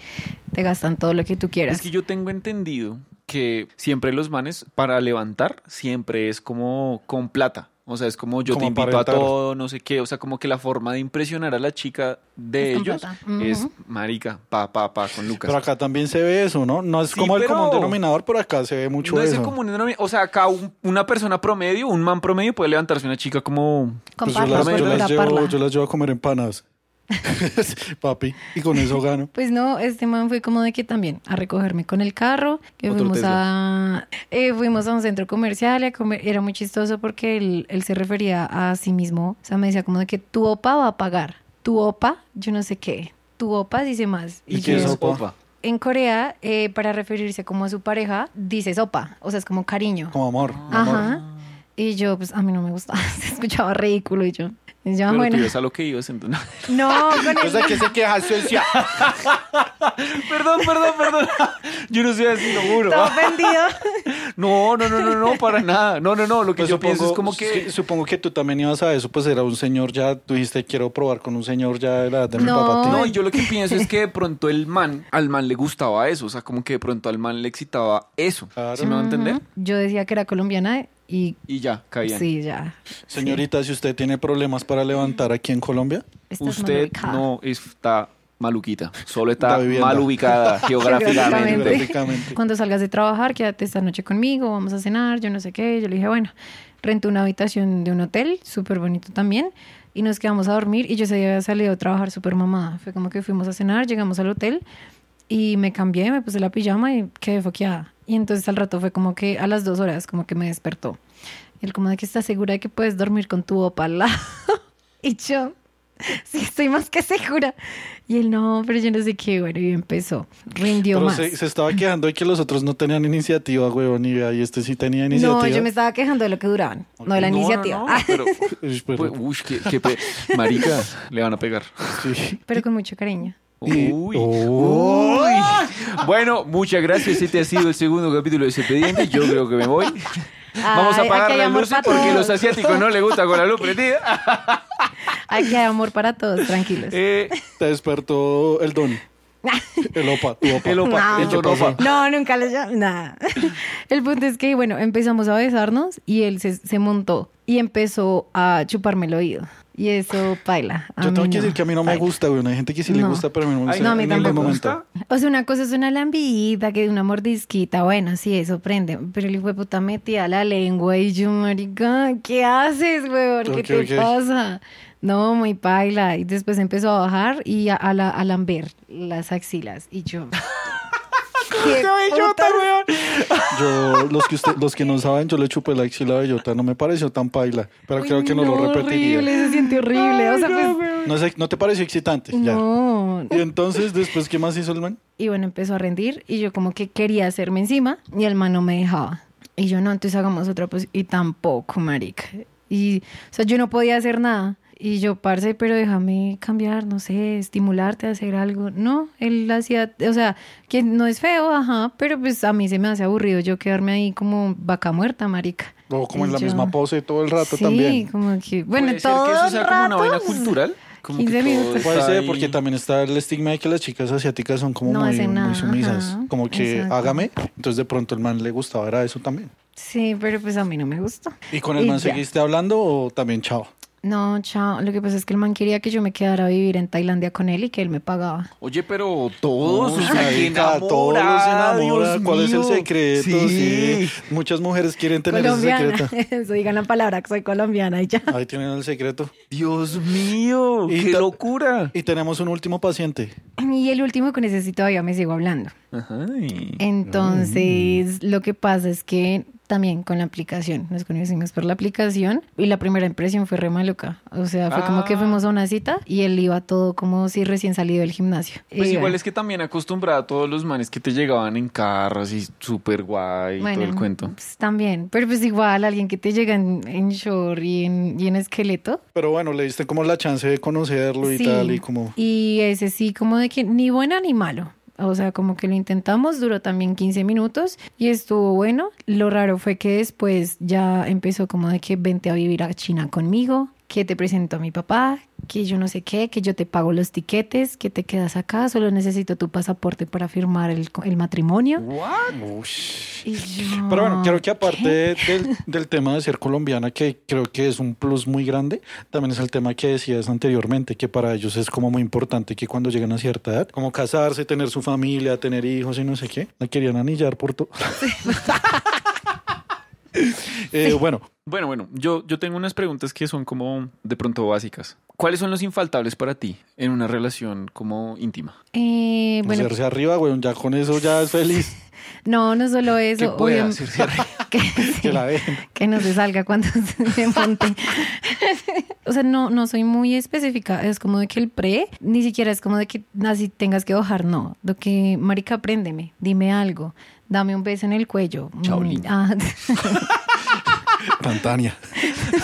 Te gastan todo lo que tú quieras. Es que yo tengo entendido que siempre los manes para levantar siempre es como con plata. O sea, es como yo Como te invito a todo, no sé qué. O sea, como que la forma de impresionar a la chica de Es ellos es marica, pa, pa, pa, con Lucas. Pero acá también se ve eso, ¿no? No es Sí, como el común denominador, pero acá se ve mucho no es eso. el común denominador. O sea, acá un- una persona promedio, un man promedio puede levantarse una chica como... Con Pues yo, las, yo llevo, yo las llevo a comer empanadas. Papi, y con eso gano. Pues no, este man fue como de que también a recogerme con el carro, que Otro fuimos a eh, fuimos a un centro comercial a comer, era muy chistoso porque él, él se refería a sí mismo, o sea, me decía como de que tu opa va a pagar, tu opa, yo no sé qué, tu opa dice más. ¿Y Y qué es opa? Opa. En Corea, eh, para referirse como a su pareja, dice sopa, o sea, es como cariño. Como amor. amor. Ajá. Y yo, pues a mí no me gustaba, se escuchaba ridículo y yo. Y yo, Pero bueno, tú ibas a lo que ibas, entonces. no, con O sea, que se queja Suecia. perdón, perdón, perdón. Yo no soy así, lo juro. todo ofendido. No, no, no, no, no, para nada. No, no, no. Lo que Pues yo supongo, pienso es como que. sí, supongo que tú también ibas a eso, pues era un señor ya, tú dijiste quiero probar con un señor ya de la edad de mi No. papá. tío. No, y yo lo que pienso es que de pronto el man, al man le gustaba eso. O sea, como que de pronto al man le excitaba eso. Claro. ¿Sí me va a entender? Yo decía que era colombiana y Y ya, caían. sí, ya. Señorita, si usted tiene problemas para levantar aquí en Colombia, Estás Usted no está maluquita. Solo está mal ubicada geográficamente. geográficamente. Cuando salgas de trabajar, quédate esta noche conmigo, vamos a cenar, yo no sé qué. Yo le dije, bueno, renté una habitación de un hotel, súper bonito también, y nos quedamos a dormir. Y yo ese día había salido a trabajar súper mamada. Fue como que fuimos a cenar, llegamos al hotel y me cambié, me puse la pijama y quedé foqueada. Y entonces al rato fue como que a las dos horas, como que me despertó. Y él como de que estás segura de que puedes dormir con tu opa al lado. y yo, sí, estoy más que segura. Y él, no, pero yo no sé qué, bueno, y empezó. Rindió Pero más. se, se estaba quejando de que los otros no tenían iniciativa, huevón, y y este sí tenía iniciativa. No, yo me estaba quejando de lo que duraban, no de la No, no, iniciativa. no, Ah, pero, Uy, pero- uy, qué, qué pe- marica, le van a pegar. sí. pero con mucho cariño. Uy. Uy. Bueno, muchas gracias. Este ha sido el segundo capítulo de ese expediente. Yo creo que me voy. Vamos a Ay, apagar aquí hay las amor luces para porque todos. los asiáticos no les gusta con la luz prendida. Aquí hay amor para todos, tranquilos. Eh, Te despertó el don. El opa, tu opa. el opa, No. el don opa. No, nunca les llamé nada. El punto es que, bueno, empezamos a besarnos y él se, se montó y empezó a chuparme el oído. Y eso, baila. Yo tengo que decir que a mí no me gusta, güey. Hay gente que sí le No. gusta, pero a mí no me gusta no, a mí en ningún tampoco. momento. O sea, una cosa es una lambida, que una mordisquita, bueno, sí, eso prende. Pero el hijo de puta metía la lengua y yo, marica, ¿qué haces, weón? ¿Qué Ok, te ok. pasa? No, muy paila. Y después empezó a bajar y a, a, la, a lamber las axilas. Y yo... ¿Qué putas? Yo, los que usted, los que no saben, yo le chupé la axila de bellota. No me pareció tan paila, pero creo que no, lo repetiría. Horrible, se siente horrible. o sea, pues... No, ¿No te pareció excitante? Ya. No. Y entonces, después, ¿qué más hizo el man? Y bueno, empezó a rendir y yo como que quería hacerme encima y el man no me dejaba. Y yo, no, entonces hagamos otra pues Y tampoco, marica. Y, o sea, yo no podía hacer nada. Y yo, parce, pero déjame cambiar, no sé, estimularte a hacer algo. No, él hacía, o sea, que no es feo, ajá, pero pues a mí se me hace aburrido yo quedarme ahí como vaca muerta, marica. O como en Y la yo- misma pose todo el rato sí, también. como que, bueno, Puede ser todo que eso el sea como una rato, vaina cultural. Como 15 que todo minutos. Puede ser, porque también está el estigma de que las chicas asiáticas son como No muy, muy sumisas. ajá, Como que exacto. hágame. Entonces, de pronto el man le gustaba era eso también. Sí, pero pues a mí no me gustó. ¿Y con el Y man ya. seguiste hablando o también chao? No, chao. Lo que pasa es que el man quería que yo me quedara a vivir en Tailandia con él y que él me pagaba. Oye, pero todos, o sea, que todos los enamora, enamora. Dios ¿Cuál es el secreto? Sí. Sí. Muchas mujeres quieren tener ese colombiana. secreto. Eso digan la palabra que soy colombiana y ya. Ahí tienen el secreto. Dios mío, Y qué locura. Y tenemos un último paciente. Y el último con ese sí todavía me sigo hablando. Ajá. Entonces, lo que pasa es que también con la aplicación, nos conocimos por la aplicación y la primera impresión fue re maluca. O sea, fue como que Ah. fuimos a una cita y él iba todo como si recién salido del gimnasio. Pues Y igual bueno. es que también acostumbrada a todos los manes que te llegaban en carros y súper guay y todo el cuento. pues, también, pero pues igual alguien que te llega en, en short y en, y en esqueleto. Pero bueno, le diste como la chance de conocerlo y Sí. tal. Y como. Y ese sí, como de que ni buena ni malo. O sea, como que lo intentamos, duró también 15 minutos y estuvo bueno. Lo raro fue que después ya empezó como de que vente a vivir a China conmigo, que te presento a mi papá, que yo no sé qué, que yo te pago los tiquetes, que te quedas acá, solo necesito tu pasaporte para firmar el, el matrimonio. Y yo, Pero bueno, creo que aparte del, del tema de ser colombiana, que creo que es un plus muy grande, también es el tema que decías anteriormente, que para ellos es como muy importante que cuando llegan a cierta edad, como casarse, tener su familia, tener hijos y no sé qué, la querían anillar por todo. Eh, Bueno, Bueno, bueno, yo, yo tengo unas preguntas que son como de pronto básicas. ¿Cuáles son los infaltables para ti en una relación como íntima? Eh, bueno, hacerse arriba, güey, ya con eso ya es feliz. no, no solo eso. obvio- hacerse arriba. que, Que la que no se salga cuando se monte. o sea, no, no soy muy específica. Es como de que el pre, ni siquiera es como de que así tengas que bajar, no. Lo que, marica, apréndeme, dime algo, dame un beso en el cuello. Shaolin. Mm, ah, Tantania.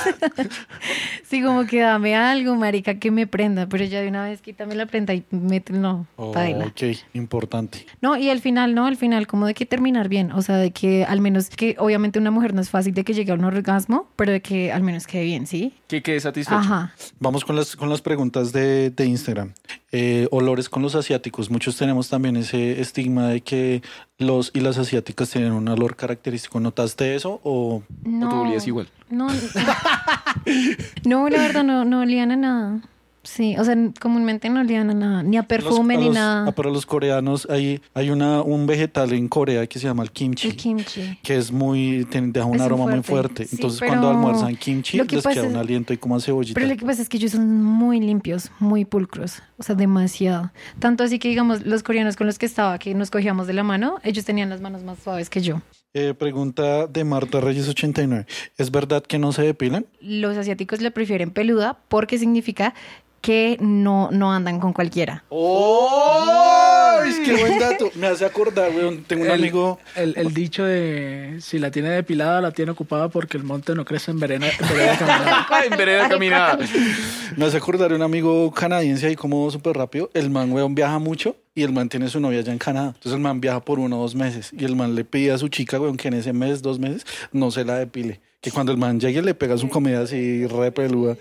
Sí, como que dame algo, marica, que me prenda, pero ya de una vez quítame la prenda y mételo, no, paila. ok, importante. No, y al final, no, al final, como de que terminar bien, o sea, de que al menos que obviamente una mujer no es fácil de que llegue a un orgasmo, pero de que al menos quede bien, ¿sí? Que quede satisfecho. Ajá. Vamos con las, con las preguntas de, de Instagram. Eh, olores con los asiáticos. Muchos tenemos también ese estigma de que los y las asiáticas tienen un olor característico. ¿Notaste eso o No, tú olías igual? No, no, la verdad no, no olían a nada. Sí, o sea, comúnmente no olían a nada, ni a perfume Los- a ni los- nada. ah, para los coreanos hay, hay una, un vegetal en Corea que se llama el kimchi. El kimchi. que es muy, tiene- deja un Es aroma muy fuerte. Sí, Entonces, cuando almuerzan kimchi, que les queda es- un aliento y como a cebollita. Pero lo que pasa es que ellos son muy limpios, muy pulcros, o sea, demasiado. Tanto así que, digamos, los coreanos con los que estaba, que nos cogíamos de la mano, ellos tenían las manos más suaves que yo. Eh, pregunta de Marta Reyes 89. ¿Es verdad que no se depilan? Los asiáticos le prefieren peluda porque significa que no, no andan con cualquiera. ¡Oh! ¡Qué buen dato! Me hace acordar, weón. Tengo un el, amigo... El, el dicho de si la tiene depilada, la tiene ocupada porque el monte no crece en verena, en vereda caminada. en vereda caminada. Me hace acordar de un amigo canadiense ahí como súper rápido. El man, weón, viaja mucho y el man tiene su novia allá en Canadá. Entonces el man viaja por uno o dos meses y el man le pide a su chica, weón, que en ese mes, dos meses, no se la depile. Que cuando el man llegue le pega su comida así re peluda,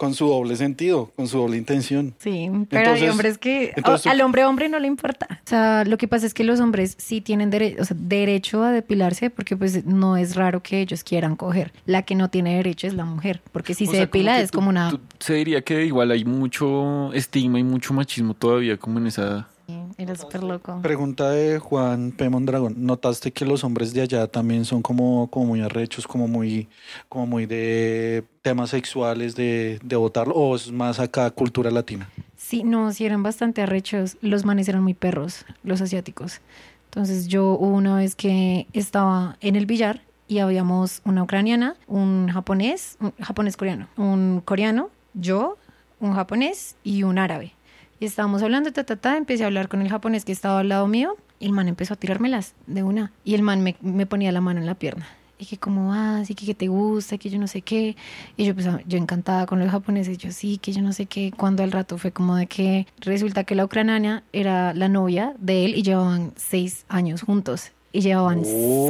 con su doble sentido, con su doble intención. Sí, pero hay Entonces- hombres que entonces al hombre hombre no le importa. O sea, lo que pasa es que los hombres sí tienen dere- o sea, derecho a depilarse porque pues no es raro que ellos quieran coger. La que no tiene derecho es la mujer, porque si se sea, depila es tú- como una se diría que igual hay mucho estigma y mucho machismo todavía como en esa... Era súper loco. Pregunta de Juan P. Mondragón. ¿Notaste que los hombres de allá también son como, como muy arrechos, como muy, como muy de temas sexuales, de, de votarlo? ¿O es más acá cultura latina? Sí, no, sí eran bastante arrechos. Los manes eran muy perros, los asiáticos. Entonces yo hubo una vez que estaba en el billar y habíamos una ucraniana, un japonés, un japonés coreano, un coreano, yo, un japonés y un árabe. Y estábamos hablando, ta, ta, ta, empecé a hablar con el japonés que estaba al lado mío y el man empezó a tirármelas de una. Y el man me, me ponía la mano en la pierna. Y que cómo vas, y que, que te gusta, que yo no sé qué. Y yo pues ah, yo encantada con los japoneses, yo sí, que yo no sé qué. Cuando al rato fue como de que resulta que la ucraniana era la novia de él y llevaban seis años juntos. Y llevaban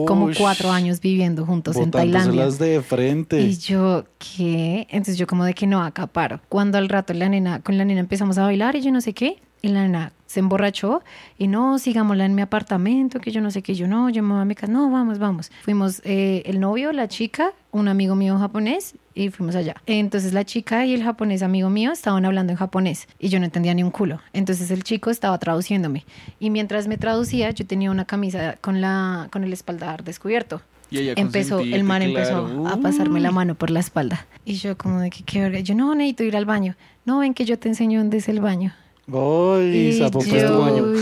como cuatro años viviendo juntos en Tailandia. De frente. Y yo, ¿qué? Entonces yo como de que no, acá paro. Cuando al rato la nena, con la nena empezamos a bailar y yo no sé qué, y la nena se emborrachó y no, sigámosla en mi apartamento, que yo no sé qué, yo no, yo me voy a mi casa, no, vamos, vamos. Fuimos eh, el novio, la chica, un amigo mío japonés y fuimos allá. Entonces la chica y el japonés amigo mío estaban hablando en japonés y yo no entendía ni un culo. Entonces el chico estaba traduciéndome y mientras me traducía yo tenía una camisa con, la, con el espaldar descubierto Y ella empezó, el man claro. empezó a pasarme la mano por la espalda. Y yo como de que qué verga. Yo no necesito ir al baño. No, ven que yo te enseño dónde es el baño. ¡Ay, Y sapo, yo,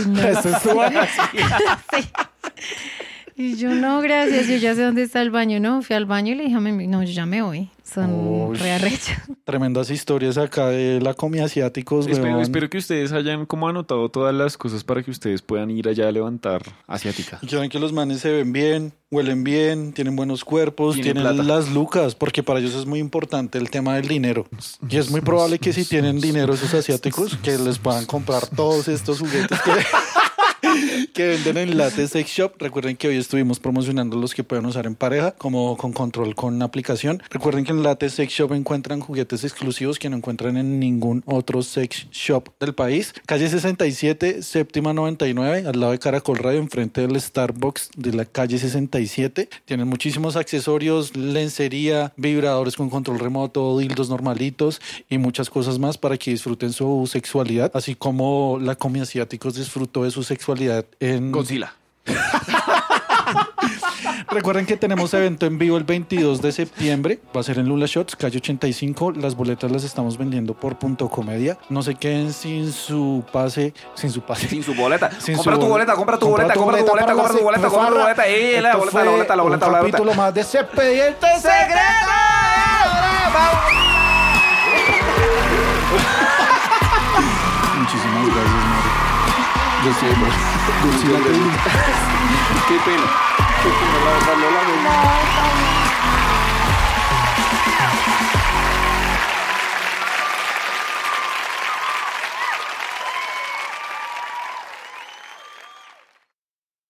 pues Y yo no, gracias, yo ya sé dónde está el baño. No, fui al baño y le dije a mi no, yo ya me voy. Son Uy. Tremendas historias acá de la comida asiáticos, Espero, espero que ustedes hayan como anotado todas las cosas para que ustedes puedan ir allá a levantar asiática. Y que ven que los manes se ven bien, huelen bien, tienen buenos cuerpos, Tienen tienen, las lucas, porque para ellos es muy importante el tema del dinero. Y es muy probable que si tienen dinero esos asiáticos, que les puedan comprar todos estos juguetes que, que venden en Late Sex Shop. Recuerden que hoy estuvimos promocionando los que pueden usar en pareja, como con control con aplicación. Recuerden que en Late Sex Shop encuentran juguetes exclusivos que no encuentran en ningún otro sex shop del país. Calle 67, séptima 99, al lado de Caracol Radio, enfrente del Starbucks de la calle 67. Tienen muchísimos accesorios, lencería, vibradores con control remoto, dildos normalitos y muchas cosas más para que disfruten su sexualidad, así como la comida asiáticos disfrutó de su sexualidad en Godzilla. Recuerden que tenemos evento en vivo el 22 de septiembre. Va a ser en Lula Shots, calle 85. Las boletas las estamos vendiendo por punto comedia. No se queden sin su pase, sin su pase. Sin su boleta. Sin compra su tu bol- boleta, compra tu boleta, compra tu boleta, compra tu boleta, compra tu boleta. ¡Eh, la boleta, la boleta, la boleta, la boleta! capítulo más de Expediente ¡Secreto! Muchísimas gracias, Mari. Yo soy. ¡Qué pena! ¡Qué pena, la verdad, no la veo.